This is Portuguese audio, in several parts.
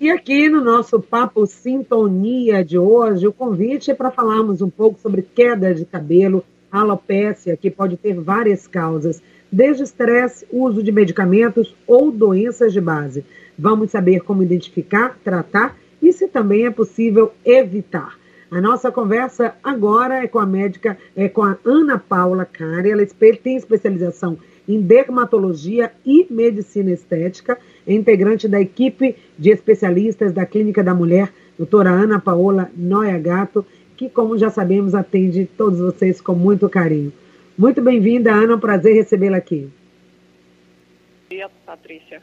E aqui no nosso Papo Sintonia de hoje, o convite é para falarmos um pouco sobre queda de cabelo, alopécia, que pode ter várias causas, desde estresse, uso de medicamentos ou doenças de base. Vamos saber como identificar, tratar e se também é possível evitar. A nossa conversa agora é com a médica, é com a Ana Paula Cari, ela tem especialização em dermatologia e medicina estética, é integrante da equipe de especialistas da Clínica da Mulher, doutora Ana Paola Noia Gato, que, como já sabemos, atende todos vocês com muito carinho. Muito bem-vinda, Ana, é um prazer recebê-la aqui. Bom dia, Patrícia.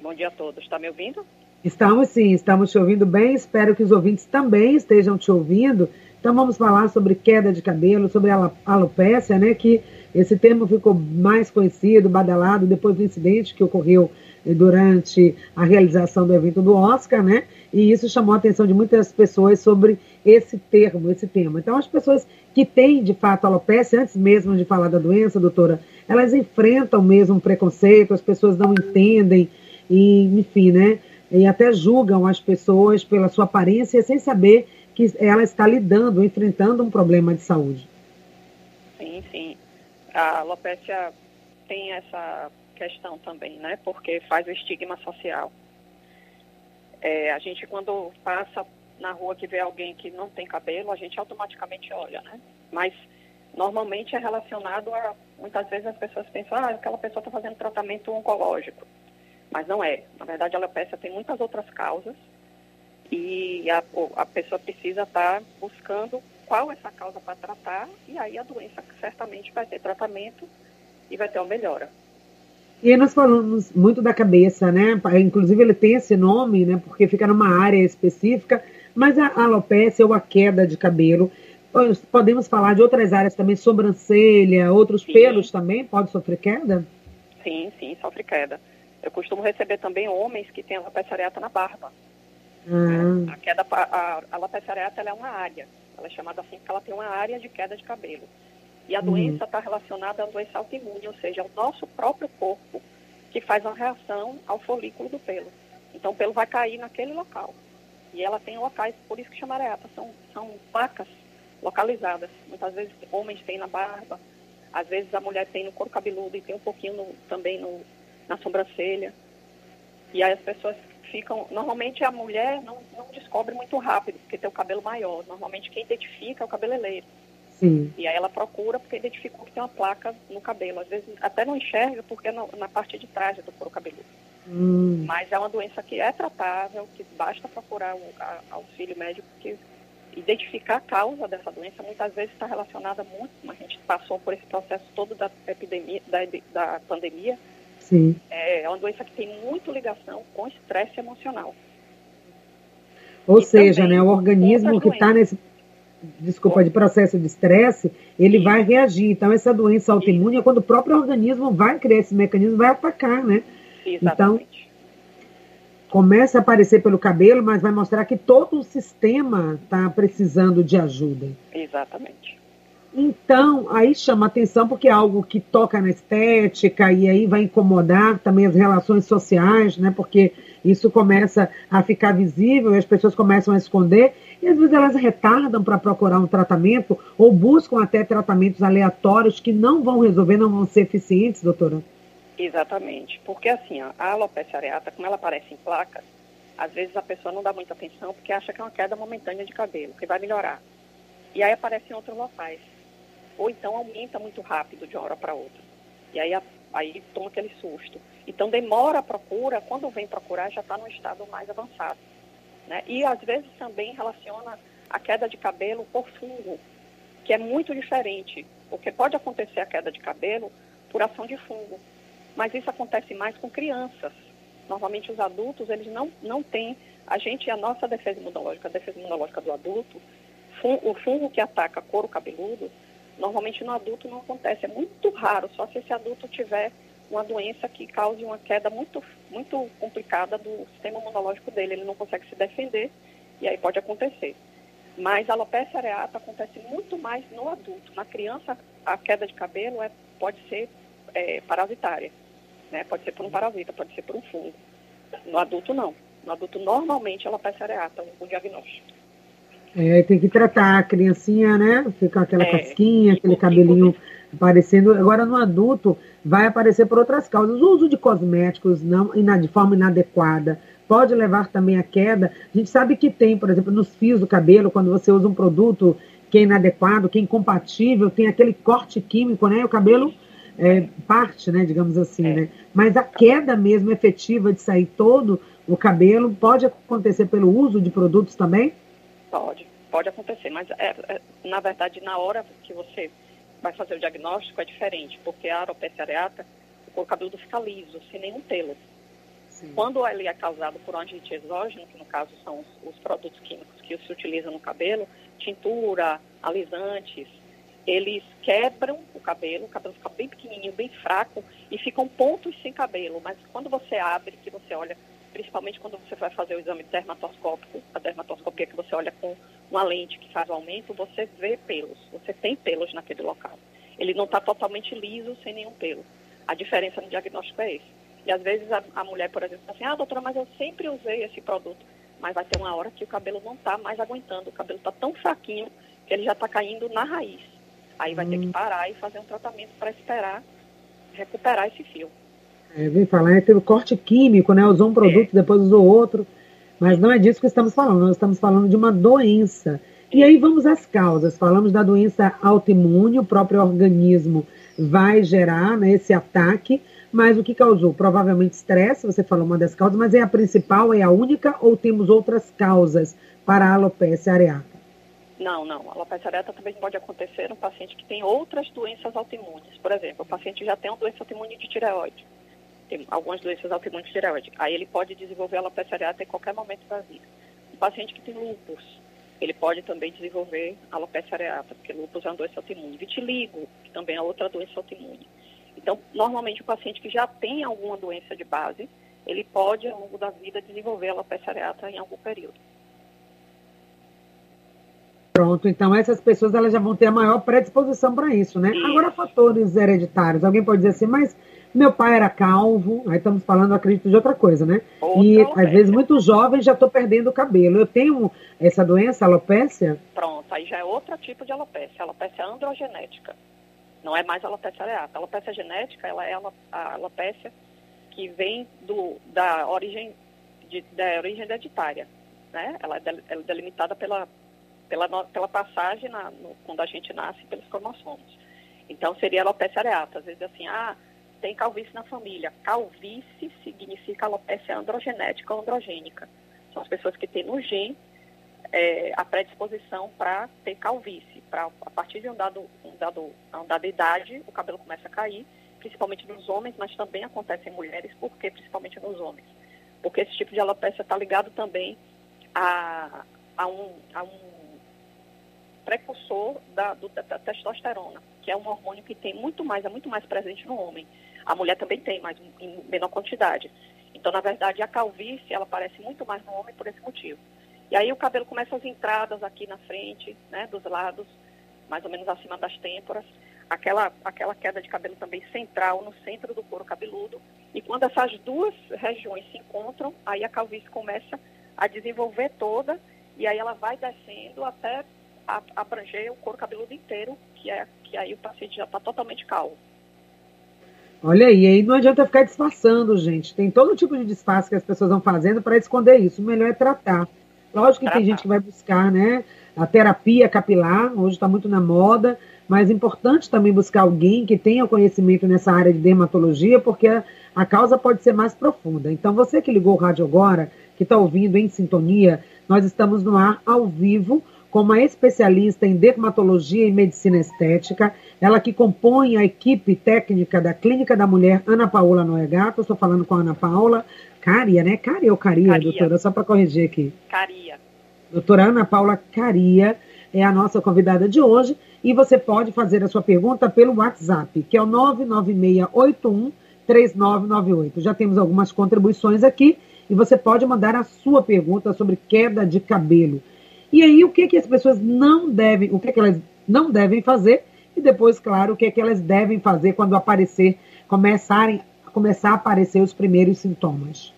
Bom dia a todos. Está me ouvindo? Estamos sim, estamos te ouvindo bem. Espero que os ouvintes também estejam te ouvindo. Então vamos falar sobre queda de cabelo, sobre a alopecia, né? Que esse termo ficou mais conhecido, badalado, depois do incidente que ocorreu eh, durante a realização do evento do Oscar, né? E isso chamou a atenção de muitas pessoas sobre esse termo, esse tema. Então, as pessoas que têm, de fato, alopecia, antes mesmo de falar da doença, doutora, elas enfrentam mesmo preconceito, as pessoas não entendem, e, enfim, né? E até julgam as pessoas pela sua aparência sem saber que ela está lidando, enfrentando um problema de saúde. Sim, sim a alopecia tem essa questão também, né? Porque faz o estigma social. É, a gente, quando passa na rua que vê alguém que não tem cabelo, a gente automaticamente olha, né? Mas normalmente é relacionado a. Muitas vezes as pessoas pensam, ah, aquela pessoa está fazendo tratamento oncológico. Mas não é. Na verdade, a alopecia tem muitas outras causas e a, a pessoa precisa estar tá buscando qual essa causa para tratar, e aí a doença certamente vai ter tratamento e vai ter uma melhora. E aí nós falamos muito da cabeça, né? Inclusive ele tem esse nome, né? Porque fica numa área específica, mas a alopecia ou a queda de cabelo, podemos falar de outras áreas também, sobrancelha, outros sim. pelos também, pode sofrer queda? Sim, sim, sofre queda. Eu costumo receber também homens que têm alopecia areata na barba. Ah. A queda, a, a alopecia areata é uma área ela é chamada assim porque ela tem uma área de queda de cabelo. E a uhum. doença está relacionada uma doença autoimune, ou seja, é o nosso próprio corpo que faz uma reação ao folículo do pelo. Então o pelo vai cair naquele local. E ela tem locais, por isso que chama areata, são, são placas localizadas. Muitas vezes homens têm na barba, às vezes a mulher tem no couro cabeludo e tem um pouquinho no, também no, na sobrancelha. E aí as pessoas ficam. Normalmente a mulher não, não descobre muito rápido, porque tem o cabelo maior. Normalmente quem identifica é o cabeleireiro. Sim. E aí ela procura porque identificou que tem uma placa no cabelo. Às vezes até não enxerga porque é na parte de trás do couro cabeludo. Hum. Mas é uma doença que é tratável, que basta procurar a, auxílio médico que identificar a causa dessa doença muitas vezes está relacionada muito, a gente passou por esse processo todo da epidemia, da, da pandemia, Sim. É, é uma doença que tem muito ligação com estresse emocional. Ou e seja, né, o organismo que está nesse desculpa, de processo de estresse, ele vai reagir. Então, essa doença autoimune é quando o próprio organismo vai criar esse mecanismo, vai atacar, né? Exatamente. Então, começa a aparecer pelo cabelo, mas vai mostrar que todo o sistema está precisando de ajuda. Exatamente. Então, aí chama atenção porque é algo que toca na estética e aí vai incomodar também as relações sociais, né? Porque isso começa a ficar visível e as pessoas começam a esconder e às vezes elas retardam para procurar um tratamento ou buscam até tratamentos aleatórios que não vão resolver, não vão ser eficientes, doutora. Exatamente, porque assim, a alopecia areata, como ela aparece em placas, às vezes a pessoa não dá muita atenção porque acha que é uma queda momentânea de cabelo, que vai melhorar. E aí aparece em outros locais ou então aumenta muito rápido de uma hora para outra. E aí, aí toma aquele susto. Então demora a procura, quando vem procurar já está no estado mais avançado. Né? E às vezes também relaciona a queda de cabelo por fungo, que é muito diferente, porque pode acontecer a queda de cabelo por ação de fungo, mas isso acontece mais com crianças. Normalmente os adultos, eles não, não têm, a gente, a nossa defesa imunológica, a defesa imunológica do adulto, o fungo que ataca couro cabeludo, Normalmente no adulto não acontece, é muito raro, só se esse adulto tiver uma doença que cause uma queda muito, muito complicada do sistema imunológico dele, ele não consegue se defender e aí pode acontecer. Mas a alopecia areata acontece muito mais no adulto. Na criança, a queda de cabelo é, pode ser é, parasitária, né? pode ser por um parasita, pode ser por um fungo. No adulto, não. No adulto, normalmente, alopecia areata, o diagnóstico. É, tem que tratar a criancinha, né? Fica aquela é, casquinha, aquele cabelinho aparecendo. Agora, no adulto, vai aparecer por outras causas. O uso de cosméticos não, de forma inadequada pode levar também à queda. A gente sabe que tem, por exemplo, nos fios do cabelo, quando você usa um produto que é inadequado, que é incompatível, tem aquele corte químico, né? O cabelo é, parte, né? Digamos assim, é. né? Mas a queda mesmo efetiva de sair todo o cabelo pode acontecer pelo uso de produtos também? Pode, pode acontecer, mas é, é, na verdade na hora que você vai fazer o diagnóstico é diferente, porque a alopecia areata, o cabelo fica liso, sem nenhum pelo. Sim. Quando ele é causado por um agente exógeno, que no caso são os, os produtos químicos que se utilizam no cabelo, tintura, alisantes, eles quebram o cabelo, o cabelo fica bem pequenininho, bem fraco e ficam pontos sem cabelo. Mas quando você abre, que você olha, principalmente quando você vai fazer o exame dermatoscópico, a dermatoscopia que você olha com uma lente que faz o aumento, você vê pelos, você tem pelos naquele local. Ele não está totalmente liso, sem nenhum pelo. A diferença no diagnóstico é esse. E às vezes a, a mulher, por exemplo, fala assim, ah, doutora, mas eu sempre usei esse produto. Mas vai ter uma hora que o cabelo não está mais aguentando, o cabelo está tão fraquinho que ele já está caindo na raiz. Aí vai hum. ter que hum. parar e fazer um tratamento para esperar recuperar esse fio. É, vem falar, é, teve corte químico, né? Usou um produto, é. depois usou outro. Mas não é disso que estamos falando, nós estamos falando de uma doença. E aí vamos às causas. Falamos da doença autoimune, o próprio organismo vai gerar né, esse ataque, mas o que causou? Provavelmente estresse, você falou uma das causas, mas é a principal, é a única, ou temos outras causas para a alopecia areata? Não, não. A alopecia areata também pode acontecer no paciente que tem outras doenças autoimunes. Por exemplo, o paciente já tem uma doença autoimune de tireoide, tem algumas doenças autoimunes de tireoide. Aí ele pode desenvolver alopecia areata em qualquer momento da vida. O paciente que tem lúpus, ele pode também desenvolver a alopecia areata, porque lúpus é uma doença autoimune. Vitiligo, que também é outra doença autoimune. Então, normalmente o paciente que já tem alguma doença de base, ele pode, ao longo da vida, desenvolver alopecia areata em algum período. Pronto, então essas pessoas elas já vão ter a maior predisposição para isso, né? Isso. Agora, fatores hereditários. Alguém pode dizer assim, mas meu pai era calvo, aí estamos falando, acredito, de outra coisa, né? Outra e alopecia. às vezes muito jovem já estou perdendo o cabelo. Eu tenho essa doença, alopecia? Pronto, aí já é outro tipo de alopecia, alopecia androgenética. Não é mais alopecia areata. A alopecia genética, ela é a alopecia que vem do, da origem de, da origem hereditária, né? Ela é, ela é delimitada pela pela, pela passagem na, no, quando a gente nasce pelos cromossomos. Então, seria alopecia areata. Às vezes, assim, ah, tem calvície na família. Calvície significa alopecia androgenética ou androgênica. São as pessoas que têm no gene é, a predisposição para ter calvície. Pra, a partir de um dado, um dado, uma dada idade, o cabelo começa a cair, principalmente nos homens, mas também acontece em mulheres. Por que principalmente nos homens? Porque esse tipo de alopecia está ligado também a, a, um, a um precursor da, do, da, da, testosterona, que é um hormônio que tem muito mais, é muito mais presente no homem. A mulher também tem, mas em menor quantidade. Então, na verdade, a calvície, ela aparece muito mais no homem por esse motivo. E aí o cabelo começa as entradas aqui na frente, né, dos lados, mais ou menos acima das têmporas, aquela, aquela queda de cabelo também central no centro do couro cabeludo. E quando essas duas regiões se encontram, aí a calvície começa a desenvolver toda e aí ela vai descendo até abranger o couro cabeludo inteiro, que, é, que aí o paciente já está totalmente calvo. Olha aí, aí não adianta ficar disfarçando, gente. Tem todo tipo de disfarce que as pessoas vão fazendo para esconder isso. O melhor é tratar. Lógico que tratar. tem gente que vai buscar, né? A terapia capilar, hoje está muito na moda, mas é importante também buscar alguém que tenha conhecimento nessa área de dermatologia, porque a, a causa pode ser mais profunda. Então, você que ligou o rádio agora, que está ouvindo em sintonia, nós estamos no ar ao vivo com uma especialista em dermatologia e medicina estética, ela que compõe a equipe técnica da Clínica da Mulher Ana Paula Noegato. Estou falando com a Ana Paula Caria, né? Caria ou Caria, Caria. doutora? Só para corrigir aqui. Caria. Doutora Ana Paula Caria é a nossa convidada de hoje e você pode fazer a sua pergunta pelo WhatsApp, que é o 99681 3998. Já temos algumas contribuições aqui e você pode mandar a sua pergunta sobre queda de cabelo. E aí, o que, que as pessoas não devem, o que, que elas não devem fazer, e depois, claro, o que, que elas devem fazer quando aparecer, começarem, começar a aparecer os primeiros sintomas.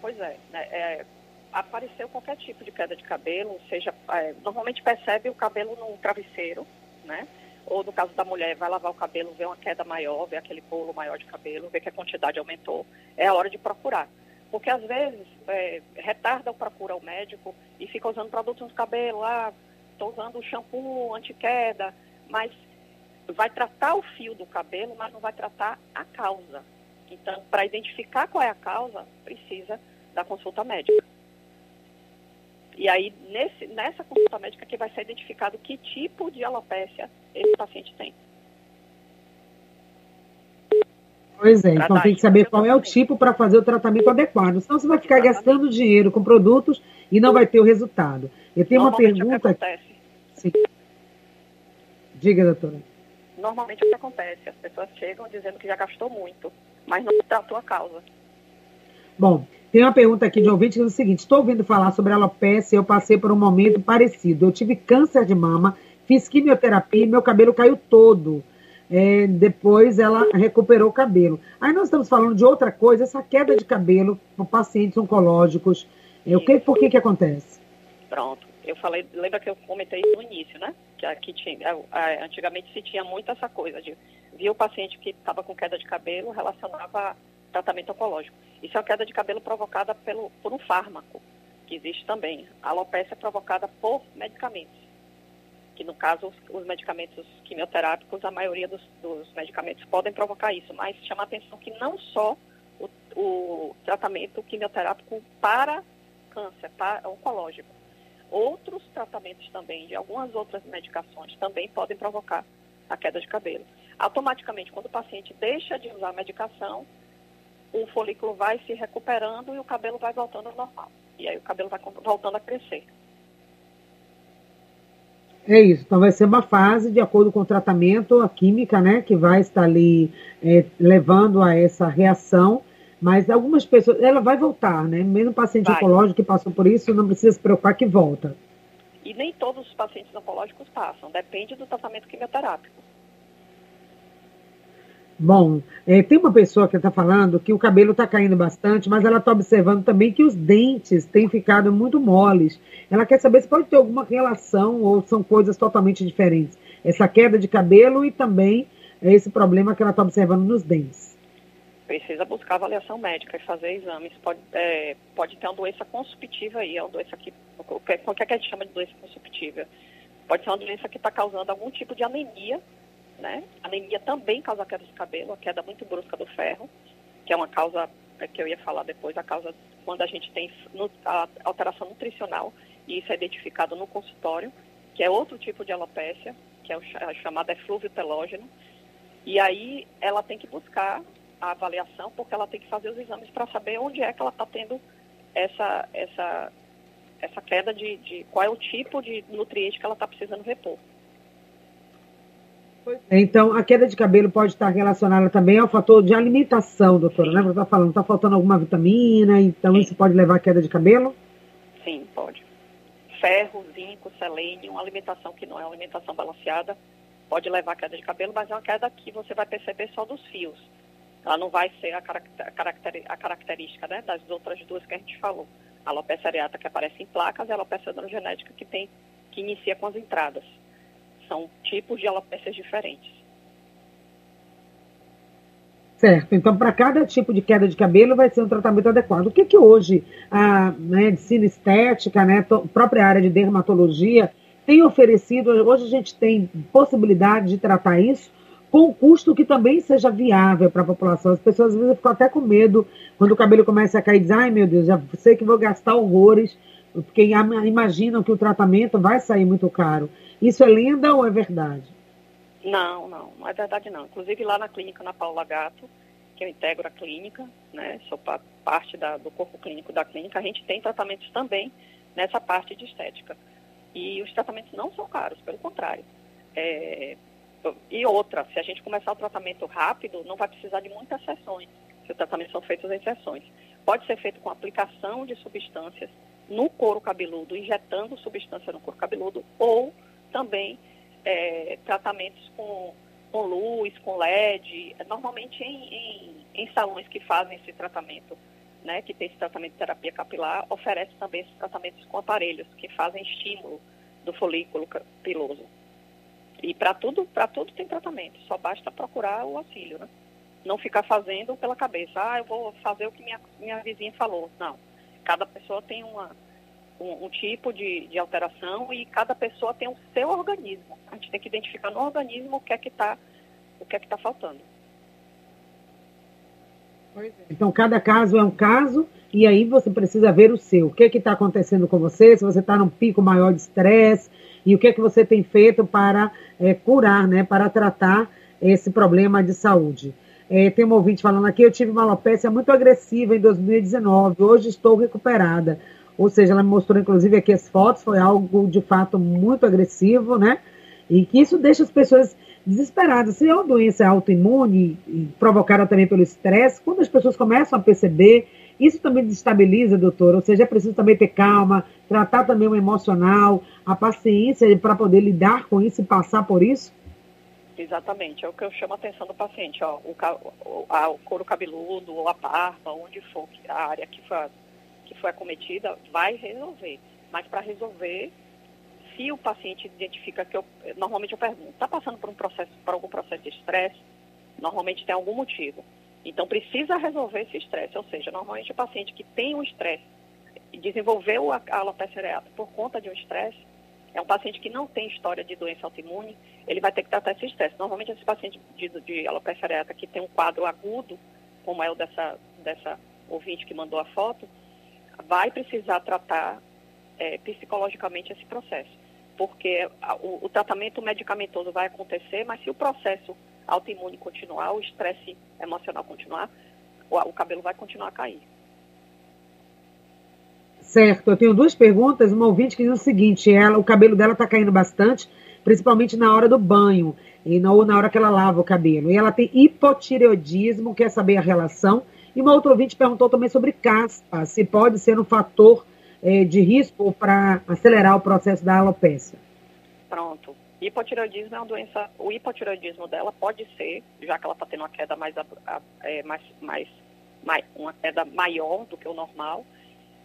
Pois é, né, é, apareceu qualquer tipo de queda de cabelo, seja, é, normalmente percebe o cabelo no travesseiro, né? Ou no caso da mulher, vai lavar o cabelo, vê uma queda maior, vê aquele bolo maior de cabelo, vê que a quantidade aumentou, é a hora de procurar. Porque às vezes é, retarda o procura ao médico e fica usando produtos no cabelo, ah, estou usando shampoo anti-queda, mas vai tratar o fio do cabelo, mas não vai tratar a causa. Então, para identificar qual é a causa, precisa da consulta médica. E aí, nesse, nessa consulta médica que vai ser identificado que tipo de alopécia esse paciente tem. Pois é, então tem que saber qual é o tipo para fazer o tratamento adequado. Senão você vai ficar gastando dinheiro com produtos e não vai ter o resultado. Eu tenho uma pergunta. É o que acontece. Sim. Diga, doutora. Normalmente é o que acontece. As pessoas chegam dizendo que já gastou muito, mas não tratou a causa. Bom, tem uma pergunta aqui de um ouvinte que diz o seguinte: estou ouvindo falar sobre alopecia, eu passei por um momento parecido. Eu tive câncer de mama, fiz quimioterapia e meu cabelo caiu todo. É, depois ela recuperou o cabelo. Aí nós estamos falando de outra coisa, essa queda de cabelo por pacientes oncológicos. É, o que, por que que acontece? Pronto. Eu falei, lembra que eu comentei no início, né? Que aqui tinha, antigamente se tinha muito essa coisa de via o paciente que estava com queda de cabelo relacionava tratamento oncológico. Isso é uma queda de cabelo provocada pelo, por um fármaco, que existe também. A alopecia é provocada por medicamentos, que no caso os, os medicamentos quimioterápicos, a maioria dos, dos, medicamentos podem provocar isso, mas chama a atenção que não só o, o tratamento quimioterápico para câncer, para oncológico, outros tratamentos também, de algumas outras medicações, também podem provocar a queda de cabelo. Automaticamente, quando o paciente deixa de usar a medicação, o folículo vai se recuperando e o cabelo vai voltando ao normal. E aí o cabelo vai voltando a crescer. É isso. Então vai ser uma fase de acordo com o tratamento, a química, né, que vai estar ali é, levando a essa reação. Mas algumas pessoas, ela vai voltar, né? Mesmo paciente vai. oncológico que passou por isso, não precisa se preocupar que volta. E nem todos os pacientes oncológicos passam, depende do tratamento quimioterápico. Bom, é, tem uma pessoa que está falando que o cabelo está caindo bastante, mas ela está observando também que os dentes têm ficado muito moles. Ela quer saber se pode ter alguma relação ou são coisas totalmente diferentes. Essa queda de cabelo e também esse problema que ela está observando nos dentes. Precisa buscar avaliação médica e fazer exames. Pode, é, pode ter uma doença consumptiva aí, é uma doença que. Qualquer, qualquer que a gente chama de doença consumptiva. Pode ser uma doença que está causando algum tipo de anemia né? Anemia também causa queda de cabelo, a queda muito brusca do ferro, que é uma causa é, que eu ia falar depois, a causa quando a gente tem a alteração nutricional, e isso é identificado no consultório, que é outro tipo de alopécia, que é o chamado eflúvio telógeno, e aí ela tem que buscar a avaliação, porque ela tem que fazer os exames para saber onde é que ela está tendo essa, essa, essa queda de, de, qual é o tipo de nutriente que ela está precisando repor. Então, a queda de cabelo pode estar relacionada também ao fator de alimentação, doutora, né? Você está falando, está faltando alguma vitamina, então Sim. isso pode levar à queda de cabelo? Sim, pode. Ferro, zinco, selênio, uma alimentação que não é uma alimentação balanceada, pode levar à queda de cabelo, mas é uma queda que você vai perceber só dos fios. Ela não vai ser a, caracter, a característica né, das outras duas que a gente falou. A alopecia areata que aparece em placas e a alopecia androgenética que, tem, que inicia com as entradas são tipos de alopécias diferentes. Certo. Então, para cada tipo de queda de cabelo, vai ser um tratamento adequado. O que, que hoje a medicina estética, né, a própria área de dermatologia, tem oferecido? Hoje a gente tem possibilidade de tratar isso com um custo que também seja viável para a população. As pessoas às vezes ficam até com medo quando o cabelo começa a cair, dizem, ai meu Deus, já sei que vou gastar horrores, porque imaginam que o tratamento vai sair muito caro. Isso é lenda ou é verdade? Não, não, não é verdade não. Inclusive lá na clínica na Paula Gato, que eu integro a clínica, né, sou parte da, do corpo clínico da clínica, a gente tem tratamentos também nessa parte de estética. E os tratamentos não são caros, pelo contrário. É, e outra, se a gente começar o tratamento rápido, não vai precisar de muitas sessões, se os tratamentos são feitos em sessões. Pode ser feito com aplicação de substâncias no couro cabeludo, injetando substância no couro cabeludo, ou também é, tratamentos com, com luz, com LED, normalmente em, em, em, salões que fazem esse tratamento né, que tem esse tratamento de terapia capilar, oferece também esses tratamentos com aparelhos que fazem estímulo do folículo piloso. E para tudo, para tudo tem tratamento, só basta procurar o auxílio, né? Não ficar fazendo pela cabeça, ah, eu vou fazer o que minha, minha vizinha falou. Não. Cada pessoa tem uma, um, um tipo de, de alteração e cada pessoa tem o seu organismo. A gente tem que identificar no organismo o que é que está o que é que está faltando. É. Então, cada caso é um caso, e aí você precisa ver o seu. O que é está acontecendo com você, se você está num pico maior de estresse, e o que é que você tem feito para é, curar, né, para tratar esse problema de saúde. É, tem um ouvinte falando aqui, eu tive uma alopecia muito agressiva em 2019, hoje estou recuperada. Ou seja, ela me mostrou, inclusive, aqui as fotos, foi algo de fato muito agressivo, né? E que isso deixa as pessoas desesperadas. Se é uma doença autoimune, provocada também pelo estresse, quando as pessoas começam a perceber, isso também desestabiliza, doutor. Ou seja, é preciso também ter calma, tratar também o emocional, a paciência para poder lidar com isso e passar por isso? Exatamente, é o que eu chamo a atenção do paciente. Ó, o, a, o couro cabeludo, ou a barba, onde for a área que foi, que foi acometida, vai resolver. Mas para resolver, se o paciente identifica que eu, normalmente eu pergunto, está passando por um processo, por algum processo de estresse? Normalmente tem algum motivo. Então precisa resolver esse estresse, ou seja, normalmente o paciente que tem um estresse desenvolveu a alopecia areata por conta de um estresse, é um paciente que não tem história de doença autoimune, ele vai ter que tratar esse estresse. Normalmente, esse paciente de, de alopecia areata que tem um quadro agudo, como é o dessa, dessa ouvinte que mandou a foto, vai precisar tratar é, psicologicamente esse processo. Porque a, o, o tratamento medicamentoso vai acontecer, mas se o processo autoimune continuar, o estresse emocional continuar, o, o cabelo vai continuar a cair. Certo, eu tenho duas perguntas. Uma ouvinte que diz o seguinte: ela, o cabelo dela está caindo bastante, principalmente na hora do banho, e não, ou na hora que ela lava o cabelo. E ela tem hipotireoidismo, quer saber a relação. E uma outra ouvinte perguntou também sobre caspa, se pode ser um fator é, de risco para acelerar o processo da alopecia. Pronto. Hipotireoidismo é uma doença. O hipotireoidismo dela pode ser, já que ela está tendo uma queda mais, é, mais, mais, mais, uma queda maior do que o normal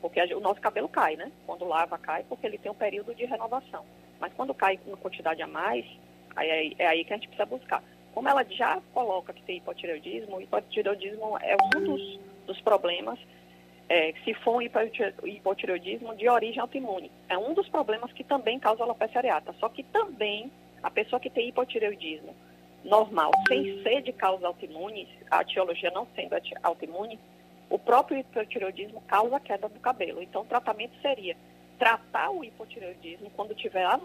porque o nosso cabelo cai, né? Quando lava, cai, porque ele tem um período de renovação. Mas quando cai uma quantidade a mais, aí, é, aí que a gente precisa buscar. Como ela já coloca que tem hipotireoidismo, o hipotireoidismo é um dos, dos problemas, é, se for um hipotireoidismo de origem autoimune. É um dos problemas que também causa alopecia areata. Só que também a pessoa que tem hipotireoidismo normal, sem ser de causa autoimune, a etiologia não sendo autoimune, o próprio hipotireoidismo causa queda do cabelo. Então, o tratamento seria tratar o hipotireoidismo quando, tiver a,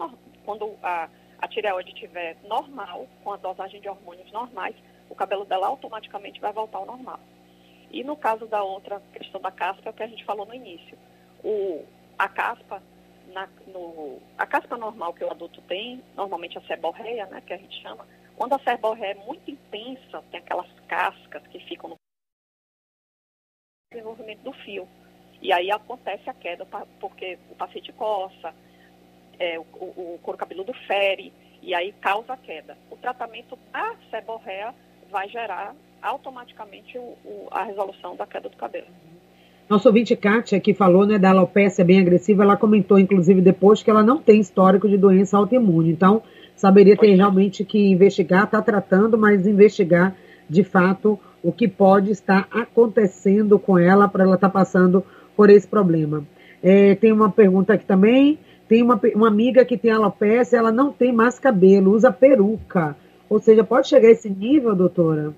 quando a, a tireoide estiver normal, com a dosagem de hormônios normais, o cabelo dela automaticamente vai voltar ao normal. E no caso da outra questão da caspa, é o que a gente falou no início. O, a caspa, na, no, a caspa normal que o adulto tem, normalmente a seborreia, né, que a gente chama, quando a seborreia é muito intensa, tem aquelas cascas que ficam no desenvolvimento do fio. E aí acontece a queda porque o paciente coça, é, o, o, couro cabeludo fere, e aí causa a queda. O tratamento da seborreia vai gerar automaticamente o, o, a resolução da queda do cabelo. Nosso ouvinte Kátia, que falou né, da alopecia bem agressiva, ela comentou, inclusive, depois que ela não tem histórico de doença autoimune. Então, saberia ter é. realmente que investigar, está tratando, mas investigar, de fato, o que pode estar acontecendo com ela para ela estar tá passando por esse problema. É, tem uma pergunta aqui também. Tem uma, uma amiga que tem alopecia, ela não tem mais cabelo, usa peruca. Ou seja, pode chegar a esse nível, doutora?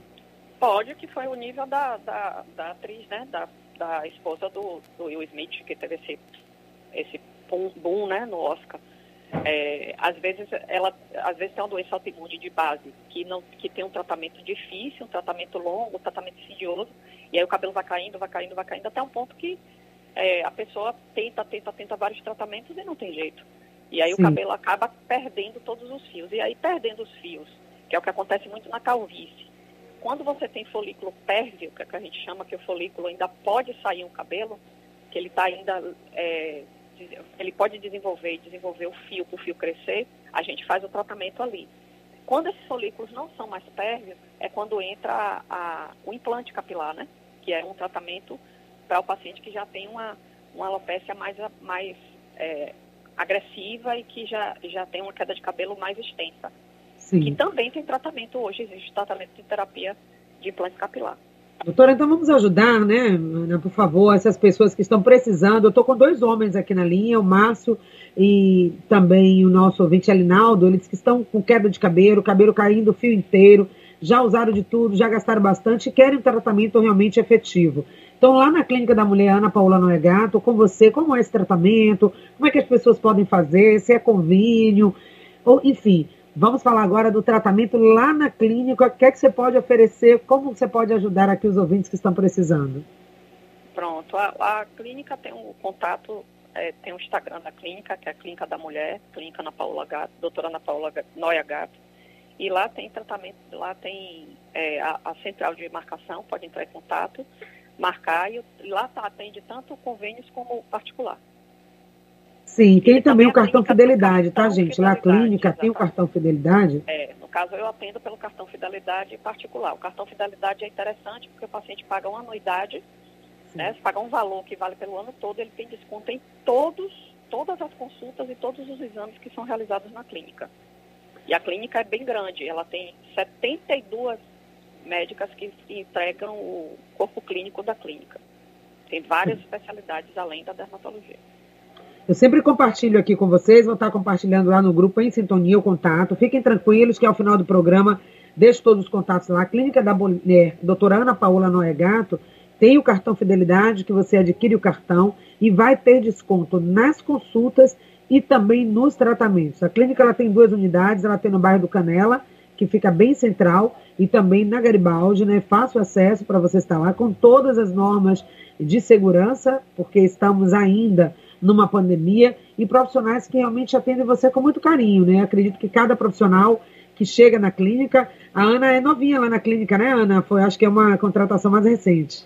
Pode, que foi o nível da, da, da atriz, né? Da, da esposa do, do Will Smith, que teve esse, esse boom, né, no Oscar. É, às vezes ela às vezes tem uma doença autoimune de base que não que tem um tratamento difícil, um tratamento longo, um tratamento insidioso, e aí o cabelo vai caindo, vai caindo, vai caindo até um ponto que é, a pessoa tenta, tenta, tenta vários tratamentos e não tem jeito. E aí Sim. o cabelo acaba perdendo todos os fios. E aí perdendo os fios, que é o que acontece muito na calvície. Quando você tem folículo pérvio, que, é que a gente chama que o folículo ainda pode sair um cabelo, que ele está ainda é, ele pode desenvolver e desenvolver o fio para o fio crescer, a gente faz o tratamento ali. Quando esses folículos não são mais pérvios, é quando entra a, a, o implante capilar, né? Que é um tratamento para o paciente que já tem uma, uma alopecia mais, mais é, agressiva e que já, já tem uma queda de cabelo mais extensa. Sim. Que também tem tratamento hoje, existe tratamento de terapia de implante capilar. Doutora, então vamos ajudar, né, por favor, essas pessoas que estão precisando. Eu estou com dois homens aqui na linha, o Márcio e também o nosso ouvinte Alinaldo, eles que estão com queda de cabelo, cabelo caindo o fio inteiro, já usaram de tudo, já gastaram bastante e querem um tratamento realmente efetivo. Então, lá na clínica da mulher Ana Paula Noegato, com você, como é esse tratamento, como é que as pessoas podem fazer, se é convênio, ou, enfim, vamos falar agora do tratamento lá na clínica, o que é que você pode oferecer, como você pode ajudar aqui os ouvintes que estão precisando. Pronto, a, a clínica tem um contato, é, tem o um Instagram da clínica, que é a Clínica da Mulher, Clínica Ana Paula Gato, doutora Ana Paula Noia Gato, e lá tem tratamento, lá tem é, a, a central de marcação, pode entrar em contato, marcar e, lá tá, atende tanto convênios como particular. Sim, tem também, o cartão fidelidade, tá, gente? Lá a clínica exatamente. tem o cartão fidelidade? É, no caso eu atendo pelo cartão fidelidade particular. O cartão fidelidade é interessante porque o paciente paga uma anuidade, Sim. né? Se pagar um valor que vale pelo ano todo, ele tem desconto em todos, todas as consultas e todos os exames que são realizados na clínica. E a clínica é bem grande, ela tem 72 médicas que entregam o corpo clínico da clínica. Tem várias especialidades além da dermatologia. Eu sempre compartilho aqui com vocês, vou estar compartilhando lá no grupo em sintonia o contato. Fiquem tranquilos que ao final do programa deixo todos os contatos lá. A Clínica da Mulher, doutora Ana Paola Noegato, tem o cartão Fidelidade, que você adquire o cartão e vai ter desconto nas consultas e também nos tratamentos. A clínica ela tem duas unidades, ela tem no bairro do Canela, que fica bem central, e também na Garibaldi, né? Fácil acesso para você estar lá com todas as normas de segurança, porque estamos ainda numa pandemia, e profissionais que realmente atendem você com muito carinho, né? Acredito que cada profissional que chega na clínica, a Ana é novinha lá na clínica, né, Ana? Foi, acho que é uma contratação mais recente.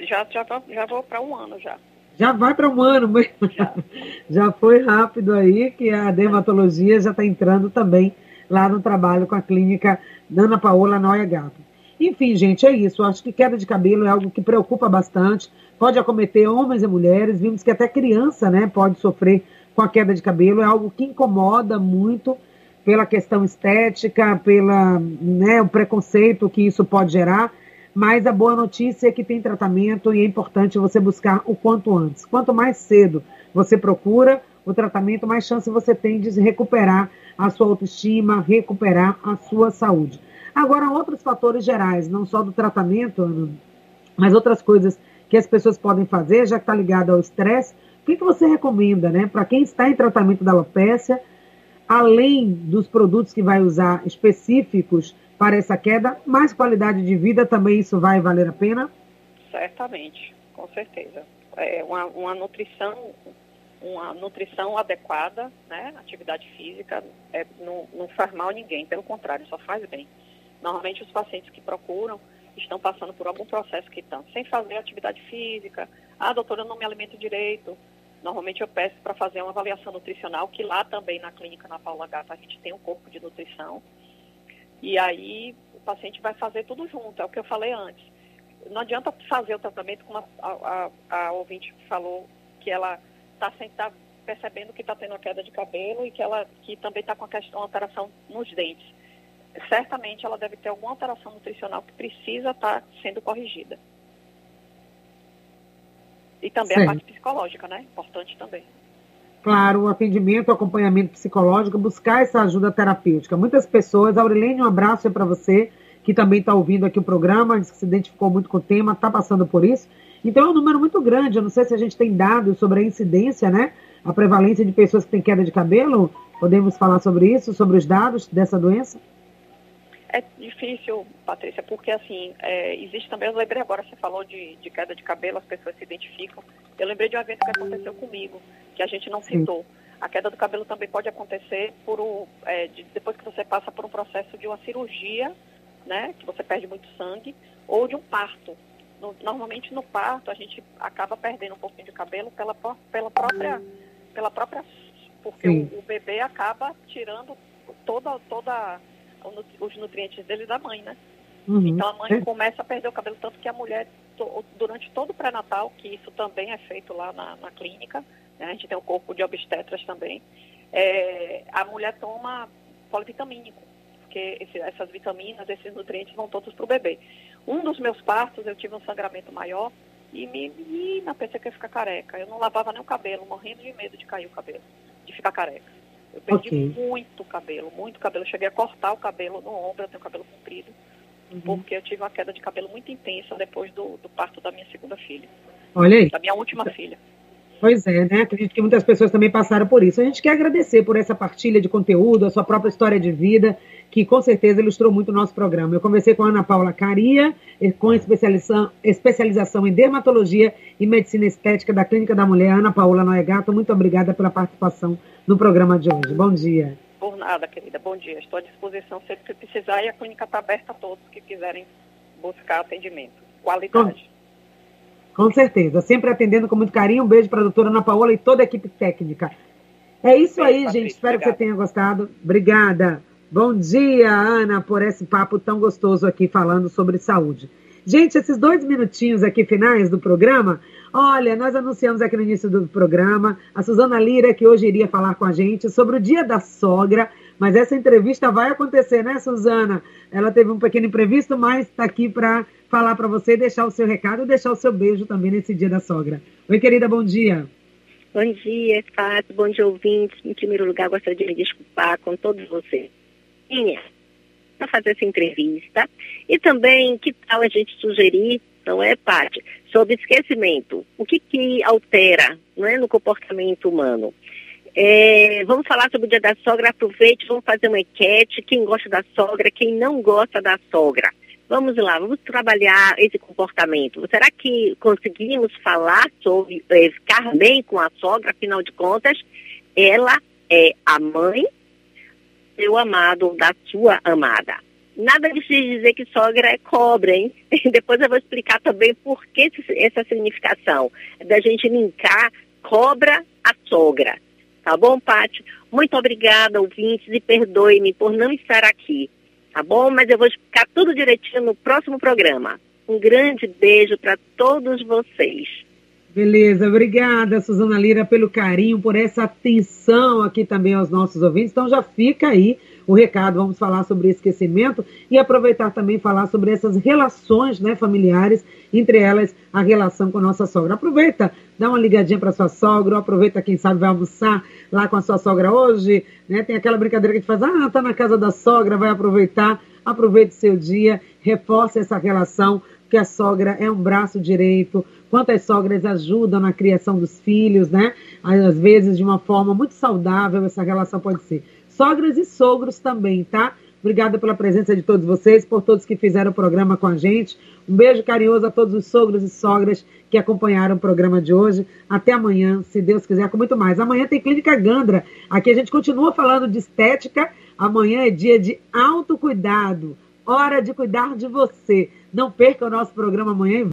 Já, já, já vou para um ano já. Já vai para um ano, mas já. já foi rápido aí que a dermatologia já está entrando também lá no trabalho com a clínica Ana Paola Noia Gato. Enfim, gente, é isso. Eu acho que queda de cabelo é algo que preocupa bastante. Pode acometer homens e mulheres. Vimos que até criança né, pode sofrer com a queda de cabelo. É algo que incomoda muito pela questão estética, pela né, o preconceito que isso pode gerar. Mas a boa notícia é que tem tratamento e é importante você buscar o quanto antes. Quanto mais cedo você procura o tratamento, mais chance você tem de recuperar a sua autoestima, recuperar a sua saúde. Agora, outros fatores gerais, não só do tratamento, Ana, mas outras coisas que as pessoas podem fazer, já que está ligado ao estresse, o que, que você recomenda, né, para quem está em tratamento da alopecia, além dos produtos que vai usar específicos para essa queda, mais qualidade de vida também isso vai valer a pena? Certamente, com certeza. É uma, uma nutrição uma nutrição adequada, né? Atividade física é, não, não faz mal a ninguém, pelo contrário, só faz bem. Normalmente os pacientes que procuram estão passando por algum processo que estão sem fazer atividade física. Ah, doutora, eu não me alimento direito. Normalmente eu peço para fazer uma avaliação nutricional, que lá também na clínica na Paula Gata a gente tem um corpo de nutrição. E aí o paciente vai fazer tudo junto, é o que eu falei antes. Não adianta fazer o tratamento, como a, a, a ouvinte falou, que ela está tá percebendo que está tendo uma queda de cabelo e que ela que também está com a questão, alteração nos dentes. Certamente ela deve ter alguma alteração nutricional que precisa estar tá sendo corrigida. E também a parte psicológica, né? Importante também. Claro, o atendimento, o acompanhamento psicológico, buscar essa ajuda terapêutica. Muitas pessoas, Aurilene, um abraço é para você, que também está ouvindo aqui o programa, que se identificou muito com o tema, está passando por isso. Então é um número muito grande. Eu não sei se a gente tem dados sobre a incidência, né? A prevalência de pessoas que têm queda de cabelo. Podemos falar sobre isso, sobre os dados dessa doença? É difícil, Patrícia, porque assim, é, existe também, eu lembrei agora, você falou de, de, queda de cabelo, as pessoas se identificam. Eu lembrei de um evento que aconteceu comigo, que a gente não citou. A queda do cabelo também pode acontecer por é, de, depois que você passa por um processo de uma cirurgia, né, que você perde muito sangue, ou de um parto no, normalmente no parto a gente acaba perdendo um pouquinho de cabelo pela, pela própria, pela própria, porque o, o, bebê acaba tirando toda, toda os nutrientes dele da mãe, né? Uhum. Então a mãe começa a perder o cabelo tanto que a mulher durante todo o pré-natal, que isso também é feito lá na, na clínica, né? a gente tem o corpo de obstetras também, é, a mulher toma polivitamínico, porque esse, essas vitaminas, esses nutrientes vão todos para o bebê. Um dos meus partos, eu tive um sangramento maior e me, menina, pensei que ia ficar careca. Eu não lavava nem o cabelo, morrendo de medo de cair o cabelo, de ficar careca. Eu perdi okay. muito cabelo, muito cabelo. Eu cheguei a cortar o cabelo no ombro, eu tenho cabelo comprido, uhum. porque eu tive uma queda de cabelo muito intensa depois do, do parto da minha segunda filha. Olha aí. Da minha última filha. Pois é, né? Acredito que muitas pessoas também passaram por isso. A gente quer agradecer por essa partilha de conteúdo, a sua própria história de vida, que com certeza ilustrou muito o nosso programa. Eu conversei com a Ana Paula Caria, com especialização, especialização em dermatologia e medicina estética da Clínica da Mulher, Ana Paula Noegato. Muito obrigada pela participação no programa de hoje. Bom dia. Por nada, querida. Bom dia. Estou à disposição sempre que precisar e a clínica está aberta a todos que quiserem buscar atendimento. Qualidade. Com, com certeza. Sempre atendendo com muito carinho. Um beijo para a doutora Ana Paola e toda a equipe técnica. É isso aí, Patrícia, gente. Espero que você tenha gostado. Obrigada. Bom dia, Ana, por esse papo tão gostoso aqui falando sobre saúde. Gente, esses dois minutinhos aqui finais do programa, olha, nós anunciamos aqui no início do programa a Suzana Lira, que hoje iria falar com a gente sobre o Dia da Sogra, mas essa entrevista vai acontecer, né, Suzana? Ela teve um pequeno imprevisto, mas está aqui para falar para você, deixar o seu recado deixar o seu beijo também nesse Dia da Sogra. Oi, querida, bom dia. Bom dia, Fábio, bom dia, ouvintes. Em primeiro lugar, gostaria de me desculpar com todos vocês. Minha para fazer essa entrevista. E também, que tal a gente sugerir, não é, Paty, sobre esquecimento. O que, que altera é, no comportamento humano? É, vamos falar sobre o dia da sogra, aproveite, vamos fazer uma enquete, quem gosta da sogra, quem não gosta da sogra. Vamos lá, vamos trabalhar esse comportamento. Será que conseguimos falar sobre é, ficar bem com a sogra, afinal de contas, ela é a mãe seu amado ou da sua amada. Nada de se dizer que sogra é cobra, hein? Depois eu vou explicar também por que essa significação da gente linkar cobra a sogra. Tá bom, Paty? Muito obrigada, ouvintes, e perdoe-me por não estar aqui. Tá bom? Mas eu vou explicar tudo direitinho no próximo programa. Um grande beijo para todos vocês. Beleza, obrigada, Suzana Lira, pelo carinho, por essa atenção aqui também aos nossos ouvintes. Então já fica aí o recado, vamos falar sobre esquecimento e aproveitar também falar sobre essas relações né, familiares, entre elas a relação com a nossa sogra. Aproveita, dá uma ligadinha para sua sogra, aproveita, quem sabe, vai almoçar lá com a sua sogra hoje, né? Tem aquela brincadeira que a gente faz, ah, tá na casa da sogra, vai aproveitar, aproveite seu dia, reforce essa relação, porque a sogra é um braço direito, quantas sogras ajudam na criação dos filhos, né? Às vezes de uma forma muito saudável, essa relação pode ser. Sogras e sogros também, tá? Obrigada pela presença de todos vocês, por todos que fizeram o programa com a gente. Um beijo carinhoso a todos os sogros e sogras que acompanharam o programa de hoje. Até amanhã, se Deus quiser, com muito mais. Amanhã tem Clínica Gandra. Aqui a gente continua falando de estética. Amanhã é dia de autocuidado. Hora de cuidar de você. Não perca o nosso programa amanhã.